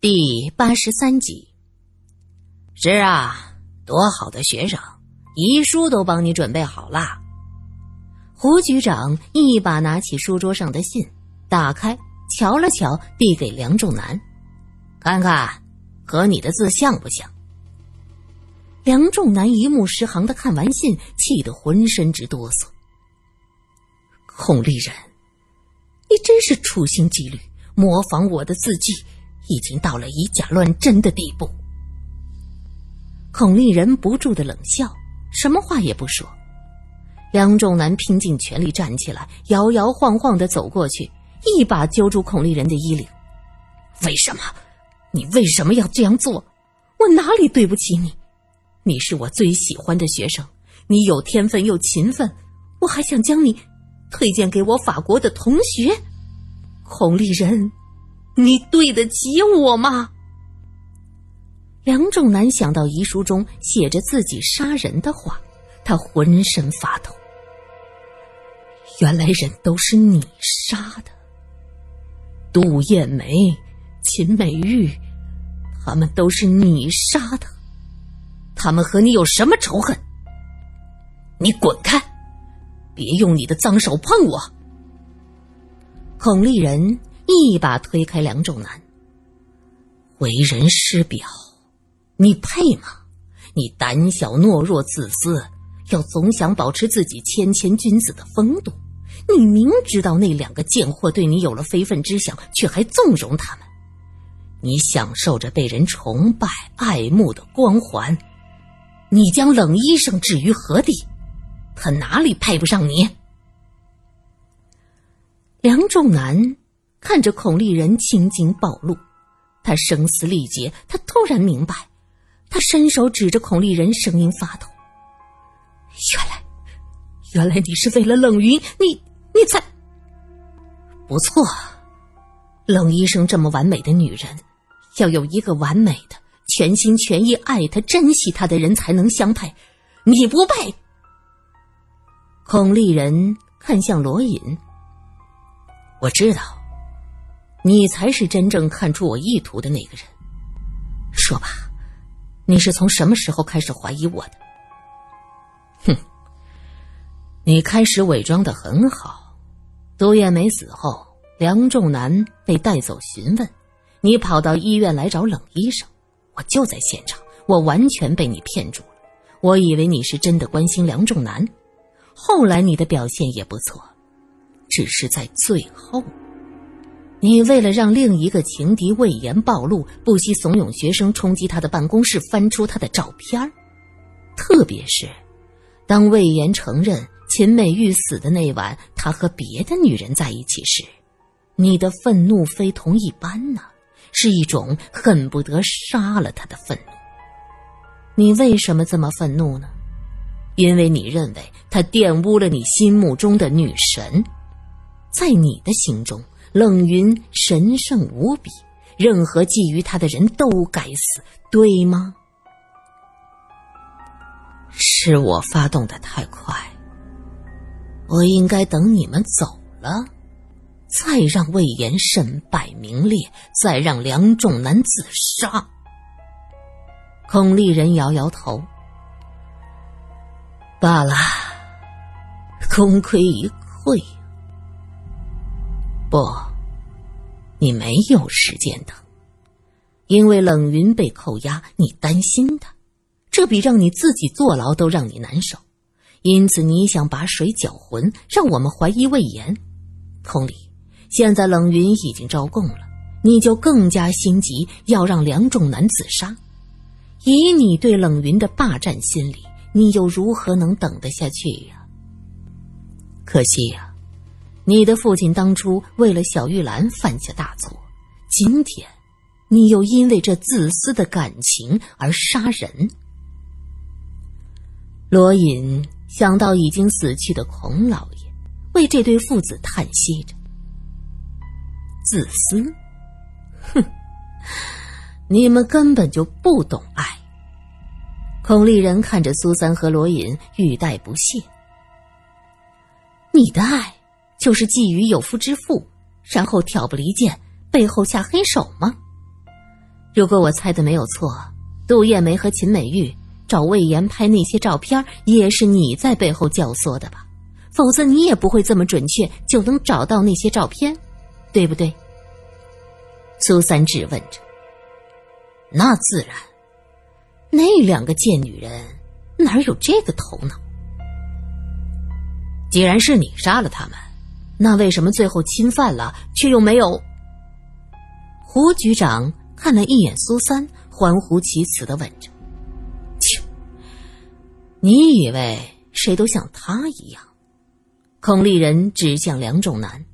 第八十三集。是啊，多好的学生，遗书都帮你准备好了。胡局长一把拿起书桌上的信，打开，瞧了瞧，递给梁仲南，看看和你的字像不像。梁仲南一目十行的看完信，气得浑身直哆嗦。孔丽人，你真是处心积虑模仿我的字迹。已经到了以假乱真的地步。孔令人不住的冷笑，什么话也不说。梁仲南拼尽全力站起来，摇摇晃晃的走过去，一把揪住孔令人的衣领：“为什么？你为什么要这样做？我哪里对不起你？你是我最喜欢的学生，你有天分又勤奋，我还想将你推荐给我法国的同学。孔令人。”你对得起我吗？梁仲南想到遗书中写着自己杀人的话，他浑身发抖。原来人都是你杀的，杜艳梅、秦美玉，他们都是你杀的。他们和你有什么仇恨？你滚开！别用你的脏手碰我！孔丽人。一把推开梁仲南，为人师表，你配吗？你胆小懦弱、自私，要总想保持自己谦谦君子的风度。你明知道那两个贱货对你有了非分之想，却还纵容他们。你享受着被人崇拜、爱慕的光环，你将冷医生置于何地？他哪里配不上你？梁仲南。看着孔丽人情景暴露，他声嘶力竭。他突然明白，他伸手指着孔丽人，声音发抖：“原来，原来你是为了冷云，你你才……不错，冷医生这么完美的女人，要有一个完美的、全心全意爱她、珍惜她的人才能相配。你不配。”孔丽人看向罗隐：“我知道。”你才是真正看出我意图的那个人。说吧，你是从什么时候开始怀疑我的？哼，你开始伪装的很好。杜艳梅死后，梁仲南被带走询问，你跑到医院来找冷医生，我就在现场，我完全被你骗住了。我以为你是真的关心梁仲南，后来你的表现也不错，只是在最后。你为了让另一个情敌魏延暴露，不惜怂恿学生冲击他的办公室，翻出他的照片特别是，当魏延承认秦美玉死的那晚，他和别的女人在一起时，你的愤怒非同一般呐，是一种恨不得杀了他的愤怒。你为什么这么愤怒呢？因为你认为他玷污了你心目中的女神，在你的心中。冷云神圣无比，任何觊觎他的人都该死，对吗？是我发动的太快，我应该等你们走了，再让魏延身败名裂，再让梁仲南自杀。孔丽人摇摇头，罢了，功亏一篑。不，你没有时间等，因为冷云被扣押，你担心他，这比让你自己坐牢都让你难受，因此你想把水搅浑，让我们怀疑魏延。同理，现在冷云已经招供了，你就更加心急，要让梁仲南自杀。以你对冷云的霸占心理，你又如何能等得下去呀？可惜呀。你的父亲当初为了小玉兰犯下大错，今天，你又因为这自私的感情而杀人。罗隐想到已经死去的孔老爷，为这对父子叹息着。自私，哼，你们根本就不懂爱。孔丽人看着苏三和罗隐，语带不屑：“你的爱。”就是觊觎有夫之妇，然后挑拨离间，背后下黑手吗？如果我猜的没有错，杜艳梅和秦美玉找魏延拍那些照片，也是你在背后教唆的吧？否则你也不会这么准确就能找到那些照片，对不对？苏三质问着。那自然，那两个贱女人哪有这个头脑？既然是你杀了他们，那为什么最后侵犯了却又没有？胡局长看了一眼苏三，欢呼其词的问着：“切，你以为谁都像他一样？”孔立人指向梁仲南：“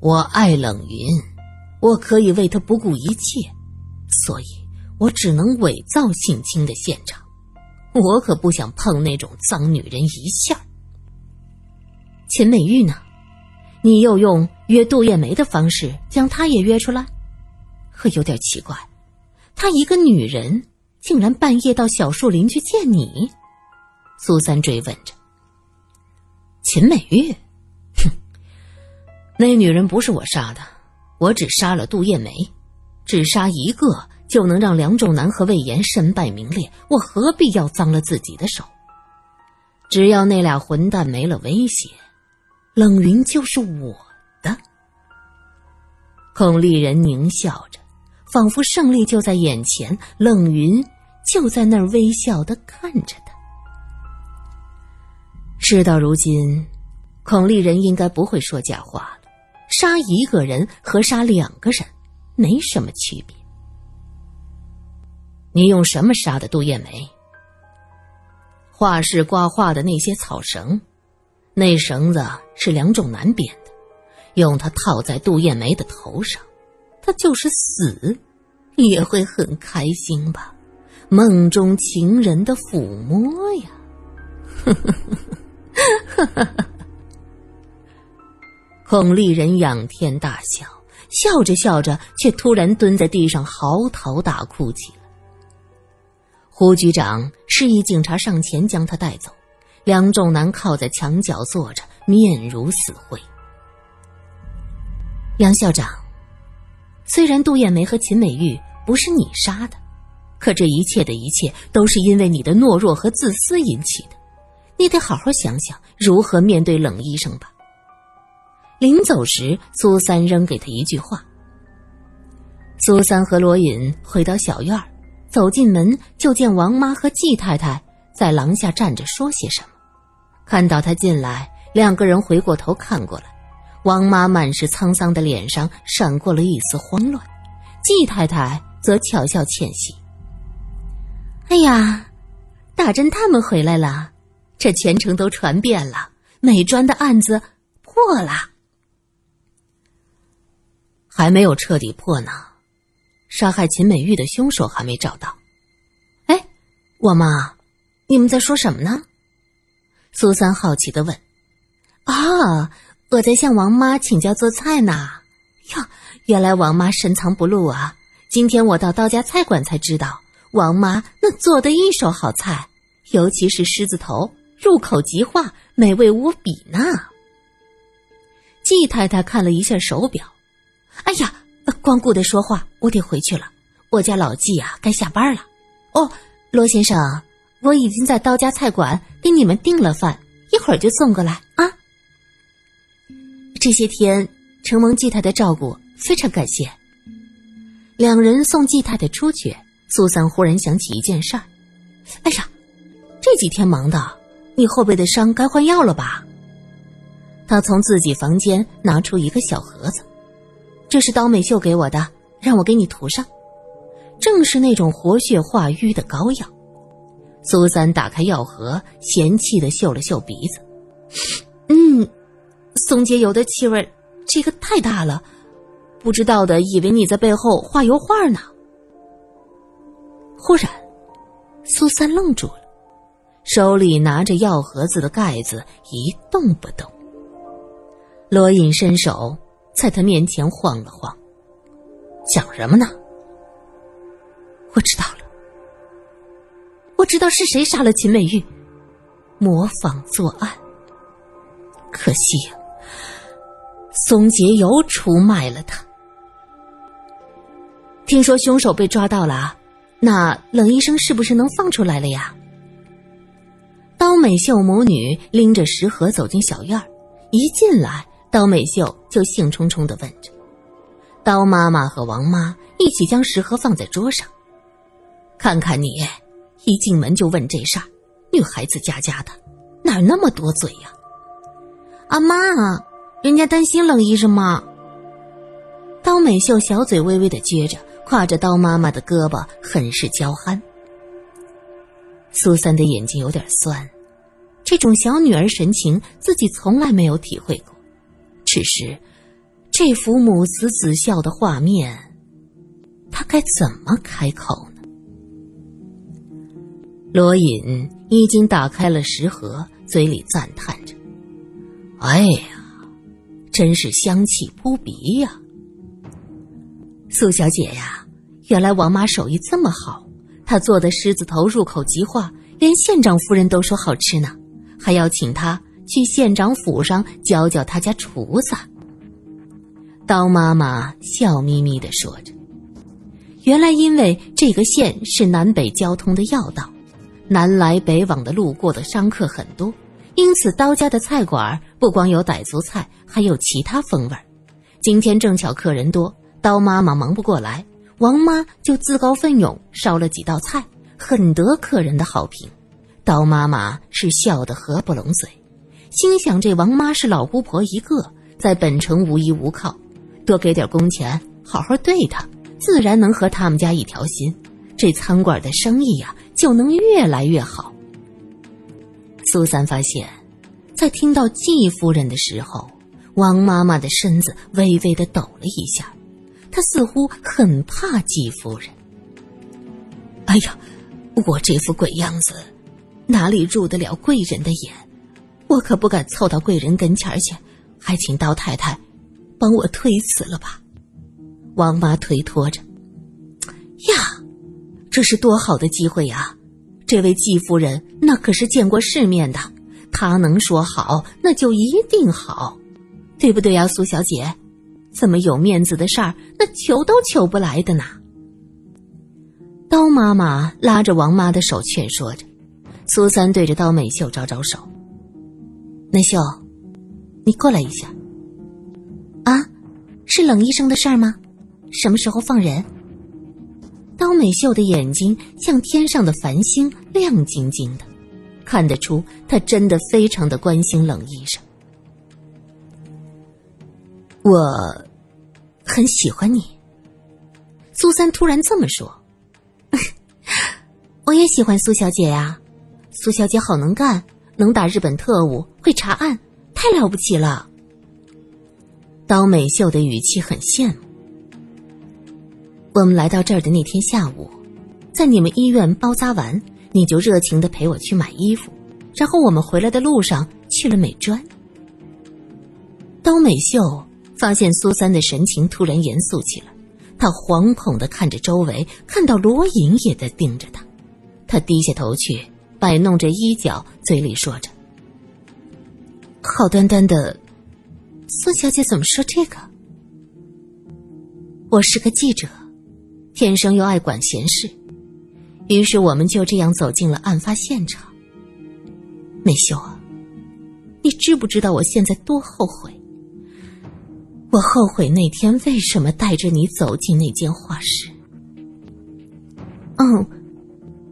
我爱冷云，我可以为他不顾一切，所以我只能伪造性侵的现场。我可不想碰那种脏女人一下。”秦美玉呢？你又用约杜艳梅的方式将她也约出来？可有点奇怪，她一个女人竟然半夜到小树林去见你？苏三追问着。秦美玉，哼，那女人不是我杀的，我只杀了杜艳梅，只杀一个就能让梁仲南和魏延身败名裂，我何必要脏了自己的手？只要那俩混蛋没了威胁。冷云就是我的。孔丽人狞笑着，仿佛胜利就在眼前，冷云就在那儿微笑的看着他。事到如今，孔丽人应该不会说假话了。杀一个人和杀两个人没什么区别。你用什么杀的杜艳梅？画室挂画的那些草绳。那绳子是梁仲南编的，用它套在杜艳梅的头上，她就是死，也会很开心吧？梦中情人的抚摸呀！孔丽人仰天大笑，笑着笑着，却突然蹲在地上嚎啕大哭起来。胡局长示意警察上前将他带走。梁仲南靠在墙角坐着，面如死灰。梁校长，虽然杜艳梅和秦美玉不是你杀的，可这一切的一切都是因为你的懦弱和自私引起的。你得好好想想如何面对冷医生吧。临走时，苏三扔给他一句话。苏三和罗隐回到小院走进门就见王妈和季太太在廊下站着说些什么。看到他进来，两个人回过头看过来，王妈满是沧桑的脸上闪过了一丝慌乱，季太太则巧笑倩兮：“哎呀，大侦探们回来了，这全城都传遍了，美专的案子破了，还没有彻底破呢，杀害秦美玉的凶手还没找到。”哎，王妈，你们在说什么呢？苏三好奇的问：“啊，我在向王妈请教做菜呢。哟，原来王妈深藏不露啊！今天我到刀家菜馆才知道，王妈那做的一手好菜，尤其是狮子头，入口即化，美味无比呢。”季太太看了一下手表，哎呀，光顾着说话，我得回去了。我家老季啊，该下班了。哦，罗先生。我已经在刀家菜馆给你们订了饭，一会儿就送过来啊。这些天承蒙季太太照顾，非常感谢。两人送季太太出去，苏三忽然想起一件事儿。哎呀，这几天忙的，你后背的伤该换药了吧？他从自己房间拿出一个小盒子，这是刀美秀给我的，让我给你涂上，正是那种活血化瘀的膏药。苏三打开药盒，嫌弃的嗅了嗅鼻子，嗯，松节油的气味，这个太大了，不知道的以为你在背后画油画呢。忽然，苏三愣住了，手里拿着药盒子的盖子一动不动。罗隐伸手在他面前晃了晃，想什么呢？我知道。我知道是谁杀了秦美玉，模仿作案。可惜呀，松节油出卖了他。听说凶手被抓到了，那冷医生是不是能放出来了呀？刀美秀母女拎着食盒走进小院一进来，刀美秀就兴冲冲的问着。刀妈妈和王妈一起将食盒放在桌上。看看你，一进门就问这事儿，女孩子家家的，哪那么多嘴呀？阿妈，人家担心冷医生吗？刀美秀小嘴微微的撅着。挎着刀妈妈的胳膊，很是娇憨。苏三的眼睛有点酸，这种小女儿神情自己从来没有体会过。只是这幅母慈子孝的画面，他该怎么开口呢？罗隐已经打开了食盒，嘴里赞叹着：“哎呀，真是香气扑鼻呀！”苏小姐呀，原来王妈手艺这么好，她做的狮子头入口即化，连县长夫人都说好吃呢，还要请她去县长府上教教他家厨子。刀妈妈笑眯眯的说着：“原来因为这个县是南北交通的要道，南来北往的路过的商客很多，因此刀家的菜馆不光有傣族菜，还有其他风味今天正巧客人多。”刀妈妈忙不过来，王妈就自告奋勇烧了几道菜，很得客人的好评。刀妈妈是笑得合不拢嘴，心想这王妈是老姑婆一个，在本城无依无靠，多给点工钱，好好对她，自然能和他们家一条心，这餐馆的生意呀就能越来越好。苏三发现，在听到季夫人的时候，王妈妈的身子微微的抖了一下。她似乎很怕季夫人。哎呀，我这副鬼样子，哪里入得了贵人的眼？我可不敢凑到贵人跟前去，还请刀太太帮我推辞了吧。王妈推脱着。这是多好的机会呀！这位季夫人那可是见过世面的，她能说好，那就一定好，对不对呀，苏小姐？这么有面子的事儿，那求都求不来的呢。刀妈妈拉着王妈的手劝说着，苏三对着刀美秀招招手：“美秀，你过来一下。”啊，是冷医生的事儿吗？什么时候放人？刀美秀的眼睛像天上的繁星，亮晶晶的，看得出她真的非常的关心冷医生。我。很喜欢你，苏三突然这么说。我也喜欢苏小姐呀，苏小姐好能干，能打日本特务，会查案，太了不起了。刀美秀的语气很羡慕。我们来到这儿的那天下午，在你们医院包扎完，你就热情的陪我去买衣服，然后我们回来的路上去了美专。刀美秀。发现苏三的神情突然严肃起来，他惶恐的看着周围，看到罗隐也在盯着他，他低下头去摆弄着衣角，嘴里说着：“好端端的，苏小姐怎么说这个？我是个记者，天生又爱管闲事，于是我们就这样走进了案发现场。美秀啊，你知不知道我现在多后悔？”我后悔那天为什么带着你走进那间画室。嗯，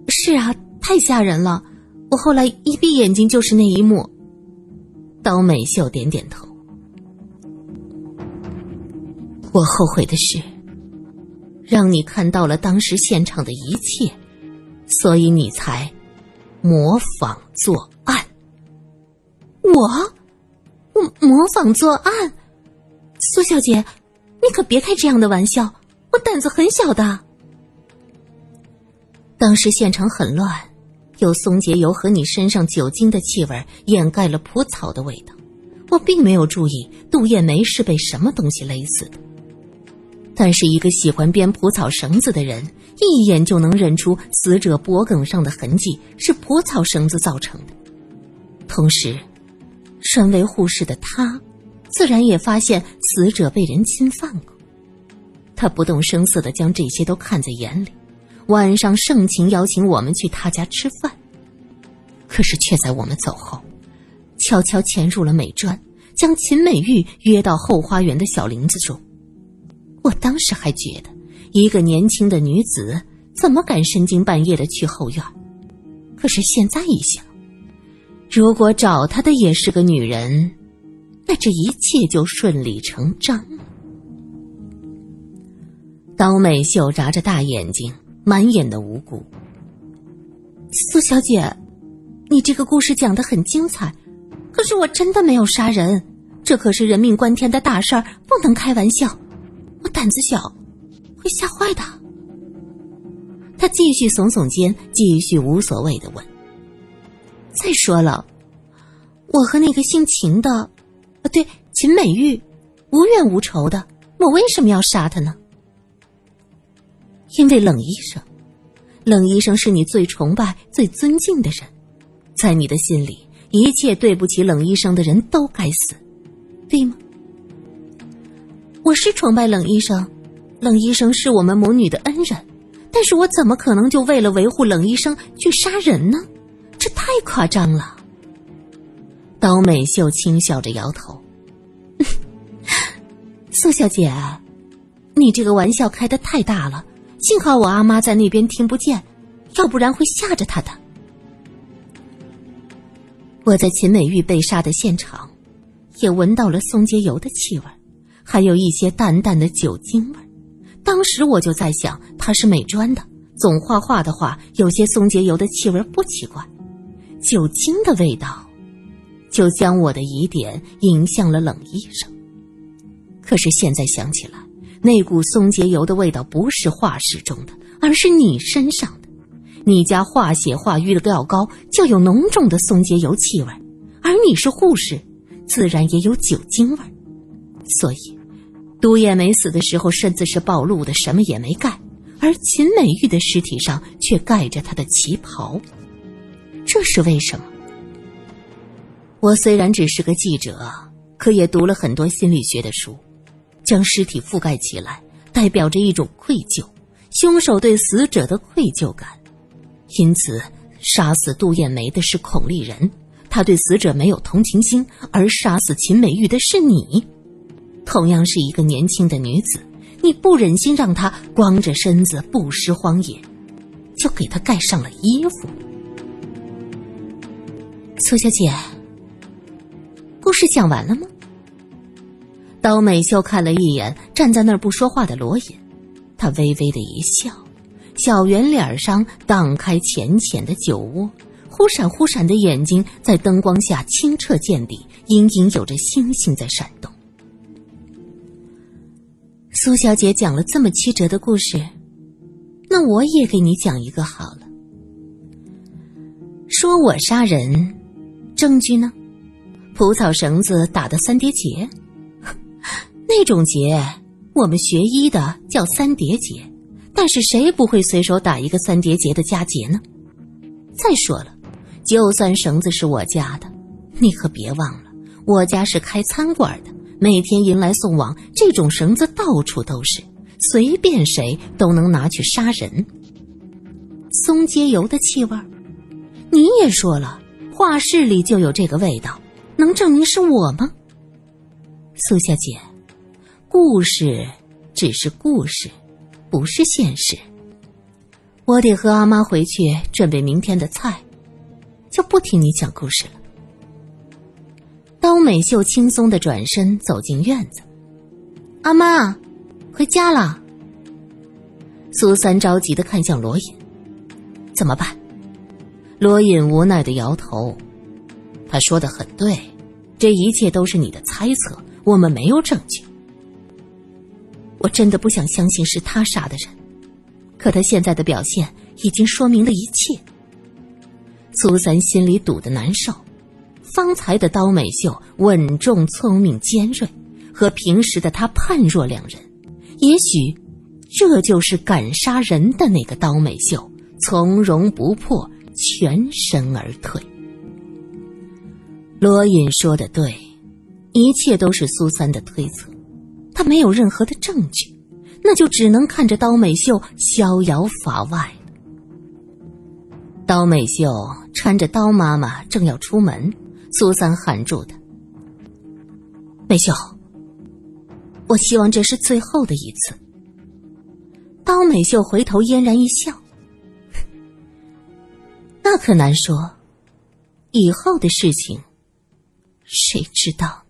是啊，太吓人了。我后来一闭眼睛就是那一幕。刀美秀点点头。我后悔的是，让你看到了当时现场的一切，所以你才模仿作案。我，我模仿作案。苏小姐，你可别开这样的玩笑，我胆子很小的。当时现场很乱，有松节油和你身上酒精的气味掩盖了蒲草的味道，我并没有注意杜艳梅是被什么东西勒死的。但是一个喜欢编蒲草绳子的人，一眼就能认出死者脖颈上的痕迹是蒲草绳子造成的。同时，身为护士的他。自然也发现死者被人侵犯过，他不动声色的将这些都看在眼里，晚上盛情邀请我们去他家吃饭。可是却在我们走后，悄悄潜入了美专，将秦美玉约到后花园的小林子中。我当时还觉得，一个年轻的女子怎么敢深更半夜的去后院？可是现在一想，如果找她的也是个女人，那这一切就顺理成章了。刀美秀眨着大眼睛，满眼的无辜。苏小姐，你这个故事讲的很精彩，可是我真的没有杀人，这可是人命关天的大事儿，不能开玩笑。我胆子小，会吓坏的。他继续耸耸肩，继续无所谓的问：“再说了，我和那个姓秦的，啊，对，秦美玉，无怨无仇的，我为什么要杀他呢？”因为冷医生，冷医生是你最崇拜、最尊敬的人，在你的心里，一切对不起冷医生的人都该死，对吗？我是崇拜冷医生，冷医生是我们母女的恩人，但是我怎么可能就为了维护冷医生去杀人呢？这太夸张了。刀美秀轻笑着摇头：“ 苏小姐，你这个玩笑开的太大了。”幸好我阿妈在那边听不见，要不然会吓着她的。我在秦美玉被杀的现场，也闻到了松节油的气味，还有一些淡淡的酒精味。当时我就在想，他是美专的，总画画的话，有些松节油的气味不奇怪。酒精的味道，就将我的疑点引向了冷医生。可是现在想起来。那股松节油的味道不是画室中的，而是你身上的。你家化血化瘀的药膏就有浓重的松节油气味，而你是护士，自然也有酒精味。所以，杜艳梅死的时候身子是暴露的，什么也没盖，而秦美玉的尸体上却盖着她的旗袍。这是为什么？我虽然只是个记者，可也读了很多心理学的书。将尸体覆盖起来，代表着一种愧疚，凶手对死者的愧疚感。因此，杀死杜艳梅的是孔丽人，他对死者没有同情心；而杀死秦美玉的是你，同样是一个年轻的女子，你不忍心让她光着身子不食荒野，就给她盖上了衣服。苏小姐，故事讲完了吗？刀美秀看了一眼站在那儿不说话的罗隐，他微微的一笑，小圆脸上荡开浅浅的酒窝，忽闪忽闪的眼睛在灯光下清澈见底，隐隐有着星星在闪动。苏小姐讲了这么曲折的故事，那我也给你讲一个好了。说我杀人，证据呢？蒲草绳子打的三叠结。那种结，我们学医的叫三叠结，但是谁不会随手打一个三叠结的佳节呢？再说了，就算绳子是我家的，你可别忘了，我家是开餐馆的，每天迎来送往，这种绳子到处都是，随便谁都能拿去杀人。松节油的气味，你也说了，画室里就有这个味道，能证明是我吗？苏小姐。故事只是故事，不是现实。我得和阿妈回去准备明天的菜，就不听你讲故事了。高美秀轻松的转身走进院子，阿妈，回家了。苏三着急的看向罗隐，怎么办？罗隐无奈的摇头，他说的很对，这一切都是你的猜测，我们没有证据。我真的不想相信是他杀的人，可他现在的表现已经说明了一切。苏三心里堵得难受，方才的刀美秀稳重、聪明、尖锐，和平时的他判若两人。也许，这就是敢杀人的那个刀美秀，从容不迫，全身而退。罗隐说的对，一切都是苏三的推测。他没有任何的证据，那就只能看着刀美秀逍遥法外。刀美秀搀着刀妈妈正要出门，苏三喊住他：“美秀，我希望这是最后的一次。”刀美秀回头嫣然一笑：“ 那可难说，以后的事情，谁知道？”